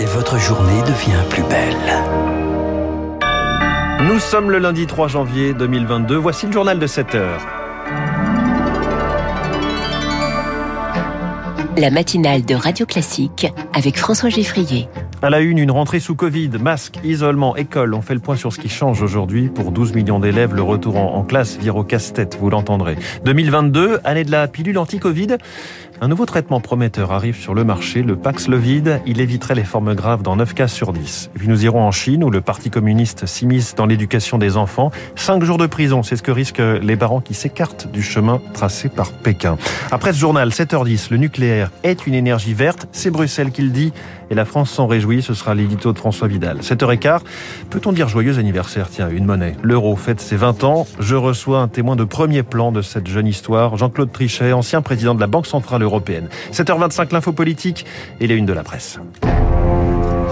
et votre journée devient plus belle. Nous sommes le lundi 3 janvier 2022. Voici le journal de 7 heures. La matinale de Radio Classique avec François Geffrier. À la une, une rentrée sous Covid, masque, isolement, école. On fait le point sur ce qui change aujourd'hui. Pour 12 millions d'élèves, le retour en, classe vire au casse-tête, vous l'entendrez. 2022, année de la pilule anti-Covid. Un nouveau traitement prometteur arrive sur le marché, le Paxlovid. Il éviterait les formes graves dans 9 cas sur 10. Et puis nous irons en Chine où le Parti communiste s'immisce dans l'éducation des enfants. 5 jours de prison, c'est ce que risquent les parents qui s'écartent du chemin tracé par Pékin. Après ce journal, 7h10, le nucléaire est une énergie verte. C'est Bruxelles qui le dit et la France s'en réjouit. Ce sera l'édito de François Vidal. 7h15, peut-on dire joyeux anniversaire? Tiens, une monnaie. L'euro fête ses 20 ans. Je reçois un témoin de premier plan de cette jeune histoire, Jean-Claude Trichet, ancien président de la Banque Centrale Européenne. 7h25, l'info politique et les unes de la presse.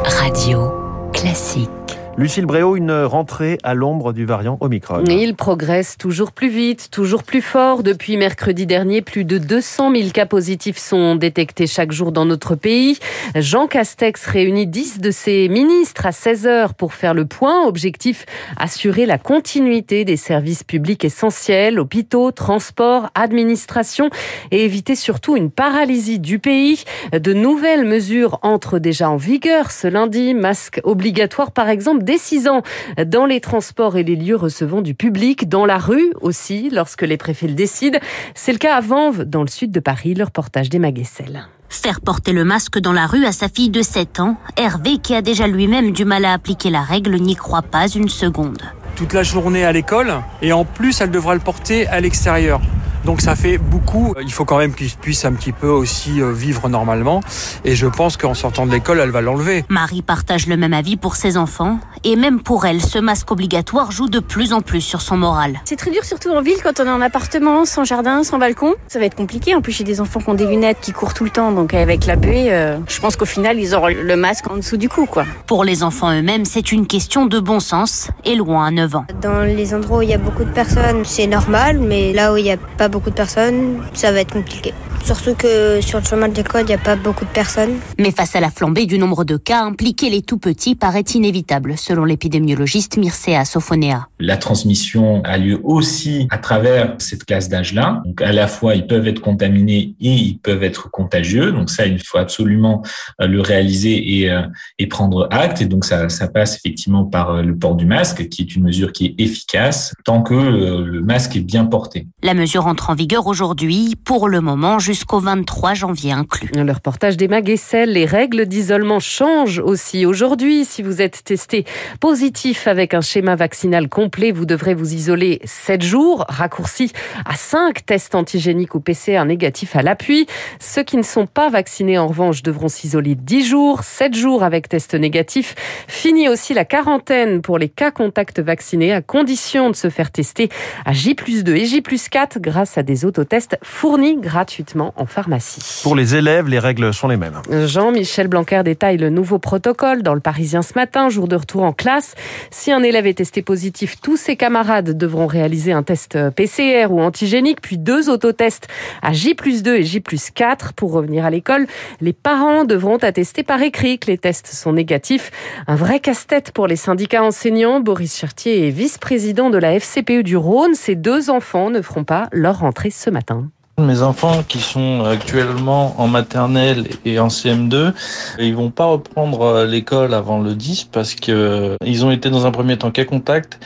Radio classique. Lucille Bréau, une rentrée à l'ombre du variant Omicron. Il progresse toujours plus vite, toujours plus fort. Depuis mercredi dernier, plus de 200 000 cas positifs sont détectés chaque jour dans notre pays. Jean Castex réunit 10 de ses ministres à 16 heures pour faire le point. Objectif, assurer la continuité des services publics essentiels, hôpitaux, transports, administration et éviter surtout une paralysie du pays. De nouvelles mesures entrent déjà en vigueur ce lundi. Masque obligatoire, par exemple, dès 6 ans dans les transports et les lieux recevant du public, dans la rue aussi, lorsque les préfets le décident. C'est le cas à Vanves, dans le sud de Paris, le reportage des Maguessel. Faire porter le masque dans la rue à sa fille de 7 ans, Hervé, qui a déjà lui-même du mal à appliquer la règle, n'y croit pas une seconde. Toute la journée à l'école et en plus elle devra le porter à l'extérieur. Donc ça fait beaucoup. Il faut quand même qu'il puisse un petit peu aussi euh, vivre normalement. Et je pense qu'en sortant de l'école, elle va l'enlever. Marie partage le même avis pour ses enfants. Et même pour elle, ce masque obligatoire joue de plus en plus sur son moral. C'est très dur, surtout en ville, quand on est en appartement, sans jardin, sans balcon. Ça va être compliqué. En plus, j'ai des enfants qui ont des lunettes, qui courent tout le temps. Donc avec la buée, euh, je pense qu'au final, ils auront le masque en dessous du cou. quoi. Pour les enfants eux-mêmes, c'est une question de bon sens et loin à 9 ans. Dans les endroits où il y a beaucoup de personnes, c'est normal. Mais là où il n'y a pas beaucoup de personnes, ça va être compliqué. Surtout que sur le chemin de l'école, il n'y a pas beaucoup de personnes. Mais face à la flambée du nombre de cas, impliquer les tout petits paraît inévitable, selon l'épidémiologiste Mircea Sofonea. La transmission a lieu aussi à travers cette classe d'âge-là. Donc à la fois, ils peuvent être contaminés et ils peuvent être contagieux. Donc ça, il faut absolument euh, le réaliser et, euh, et prendre acte. Et donc ça, ça passe effectivement par euh, le port du masque, qui est une mesure qui est efficace tant que le masque est bien porté. La mesure entre en vigueur aujourd'hui, pour le moment, jusqu'au 23 janvier inclus. Le reportage des Maguessel, les règles d'isolement changent aussi. Aujourd'hui, si vous êtes testé positif avec un schéma vaccinal complet, vous devrez vous isoler 7 jours, raccourci à 5 tests antigéniques ou PCR négatifs à l'appui. Ceux qui ne sont pas vaccinés, en revanche, devront s'isoler 10 jours, 7 jours avec test négatif. Fini aussi la quarantaine pour les cas contacts vaccinés, à condition de se faire tester à J 2 et J 4 grâce à des autotests fournis gratuitement en pharmacie. Pour les élèves, les règles sont les mêmes. Jean-Michel Blanquer détaille le nouveau protocole dans le Parisien ce matin, jour de retour en classe. Si un élève est testé positif, tous ses camarades devront réaliser un test PCR ou antigénique, puis deux autotests à J 2 et J 4 pour revenir à l'école. Les parents devront attester par écrit que les tests sont négatifs. Un vrai casse-tête pour les syndicats enseignants. Boris Chartier est vice-président de la FCPE du Rhône. Ses deux enfants ne feront pas leur rentrée ce matin. Mes enfants qui sont actuellement en maternelle et en CM2, ils vont pas reprendre l'école avant le 10 parce que ils ont été dans un premier temps cas contact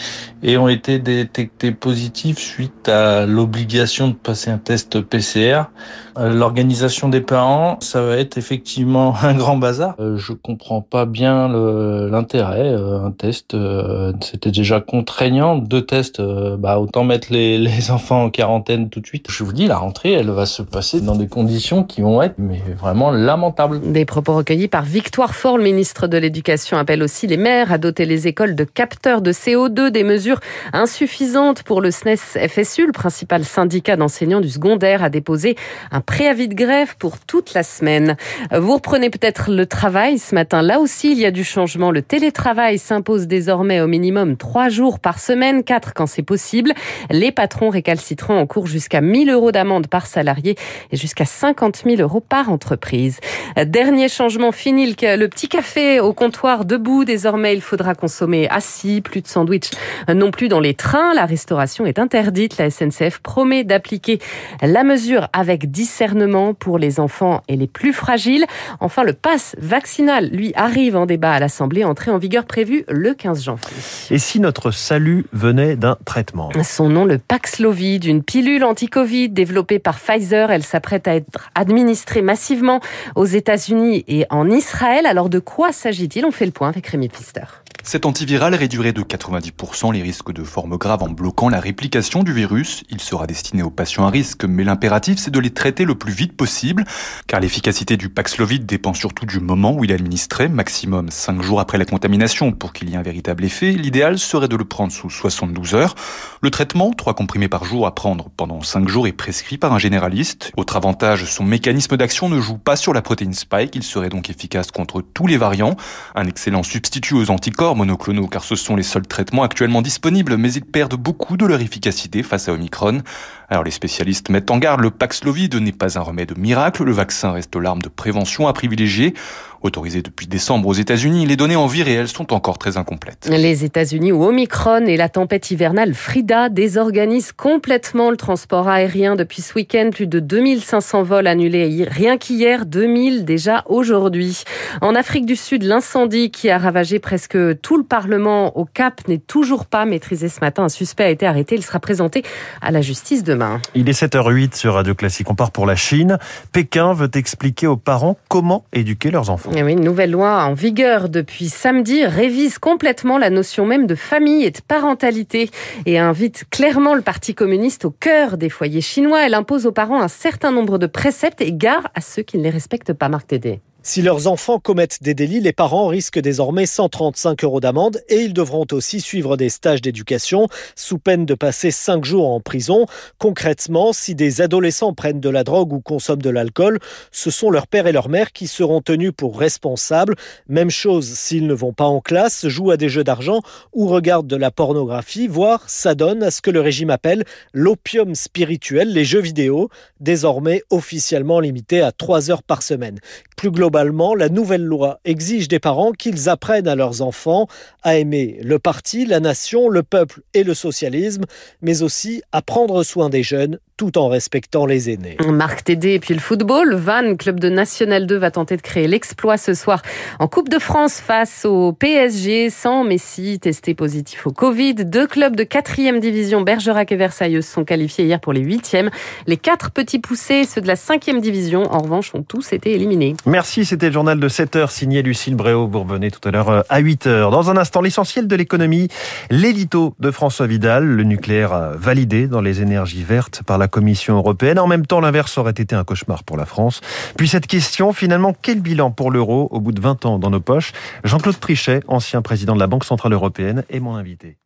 et ont été détectés positifs suite à l'obligation de passer un test PCR. L'organisation des parents, ça va être effectivement un grand bazar. Euh, je comprends pas bien l'intérêt. Euh, un test, euh, c'était déjà contraignant. Deux tests, bah autant mettre les enfants en quarantaine tout de suite. Je vous dis, la rentrée, elle va se passer dans des conditions qui vont être mais vraiment lamentables. Des propos recueillis par Victoire Fort, le ministre de l'Éducation, appelle aussi les maires à doter les écoles de capteurs de CO2, des mesures insuffisantes pour le SNES FSU, le principal syndicat d'enseignants du secondaire, a déposé un préavis de grève pour toute la semaine. Vous reprenez peut-être le travail ce matin. Là aussi, il y a du changement. Le télétravail s'impose désormais au minimum trois jours par semaine, quatre quand c'est possible. Les patrons récalcitrants en cours jusqu'à 1000 euros d'amende par salarié et jusqu'à 50 000 euros par entreprise. Dernier changement, fini le petit café au comptoir debout. Désormais, il faudra consommer assis, plus de sandwich non plus dans les trains. La restauration est interdite. La SNCF promet d'appliquer la mesure avec discernement pour les enfants et les plus fragiles. Enfin, le pass vaccinal, lui, arrive en débat à l'Assemblée, entrée en vigueur prévue le 15 janvier. Et si notre salut venait d'un traitement? Son nom, le Paxlovid, une pilule anti-Covid développée par Pfizer. Elle s'apprête à être administrée massivement aux États-Unis et en Israël. Alors de quoi s'agit-il? On fait le point avec Rémi Pfister. Cet antiviral réduirait de 90% les risques de formes graves en bloquant la réplication du virus. Il sera destiné aux patients à risque, mais l'impératif c'est de les traiter le plus vite possible, car l'efficacité du Paxlovid dépend surtout du moment où il est administré, maximum 5 jours après la contamination pour qu'il y ait un véritable effet. L'idéal serait de le prendre sous 72 heures. Le traitement, 3 comprimés par jour à prendre pendant 5 jours, est prescrit par un généraliste. Autre avantage, son mécanisme d'action ne joue pas sur la protéine spike, il serait donc efficace contre tous les variants. Un excellent substitut aux anticorps monoclonaux car ce sont les seuls traitements actuellement disponibles, mais ils perdent beaucoup de leur efficacité face à Omicron. Alors les spécialistes mettent en garde, le Paxlovid n'est pas un remède miracle, le vaccin reste l'arme de prévention à privilégier. Autorisé depuis décembre aux États-Unis, les données en vie réelle sont encore très incomplètes. Les États-Unis où Omicron et la tempête hivernale Frida désorganisent complètement le transport aérien depuis ce week-end. Plus de 2500 vols annulés rien qu'hier, 2000 déjà aujourd'hui. En Afrique du Sud, l'incendie qui a ravagé presque tout le Parlement au Cap n'est toujours pas maîtrisé ce matin. Un suspect a été arrêté. Il sera présenté à la justice demain. Il est 7h08 sur Radio Classique. On part pour la Chine. Pékin veut expliquer aux parents comment éduquer leurs enfants. Eh oui, une nouvelle loi en vigueur depuis samedi révise complètement la notion même de famille et de parentalité et invite clairement le Parti communiste au cœur des foyers chinois. Elle impose aux parents un certain nombre de préceptes et gare à ceux qui ne les respectent pas, Marc Tédé. Si leurs enfants commettent des délits, les parents risquent désormais 135 euros d'amende et ils devront aussi suivre des stages d'éducation sous peine de passer 5 jours en prison. Concrètement, si des adolescents prennent de la drogue ou consomment de l'alcool, ce sont leur père et leur mère qui seront tenus pour responsables. Même chose s'ils ne vont pas en classe, jouent à des jeux d'argent ou regardent de la pornographie, voire s'adonnent à ce que le régime appelle l'opium spirituel, les jeux vidéo, désormais officiellement limités à 3 heures par semaine. Plus la nouvelle loi exige des parents qu'ils apprennent à leurs enfants à aimer le parti, la nation, le peuple et le socialisme, mais aussi à prendre soin des jeunes tout en respectant les aînés. Marc Tédé et puis le football. Vannes, club de National 2, va tenter de créer l'exploit ce soir en Coupe de France face au PSG sans Messi testé positif au Covid. Deux clubs de 4e division, Bergerac et Versailles, sont qualifiés hier pour les 8e. Les quatre petits poussés, ceux de la 5e division, en revanche, ont tous été éliminés. Merci, c'était le journal de 7h signé Lucille Bréau. Vous revenez tout à l'heure euh, à 8h. Dans un instant, l'essentiel de l'économie, l'édito de François Vidal, le nucléaire validé dans les énergies vertes par la Commission européenne. En même temps, l'inverse aurait été un cauchemar pour la France. Puis cette question, finalement, quel bilan pour l'euro au bout de 20 ans dans nos poches? Jean-Claude Trichet, ancien président de la Banque Centrale Européenne, est mon invité.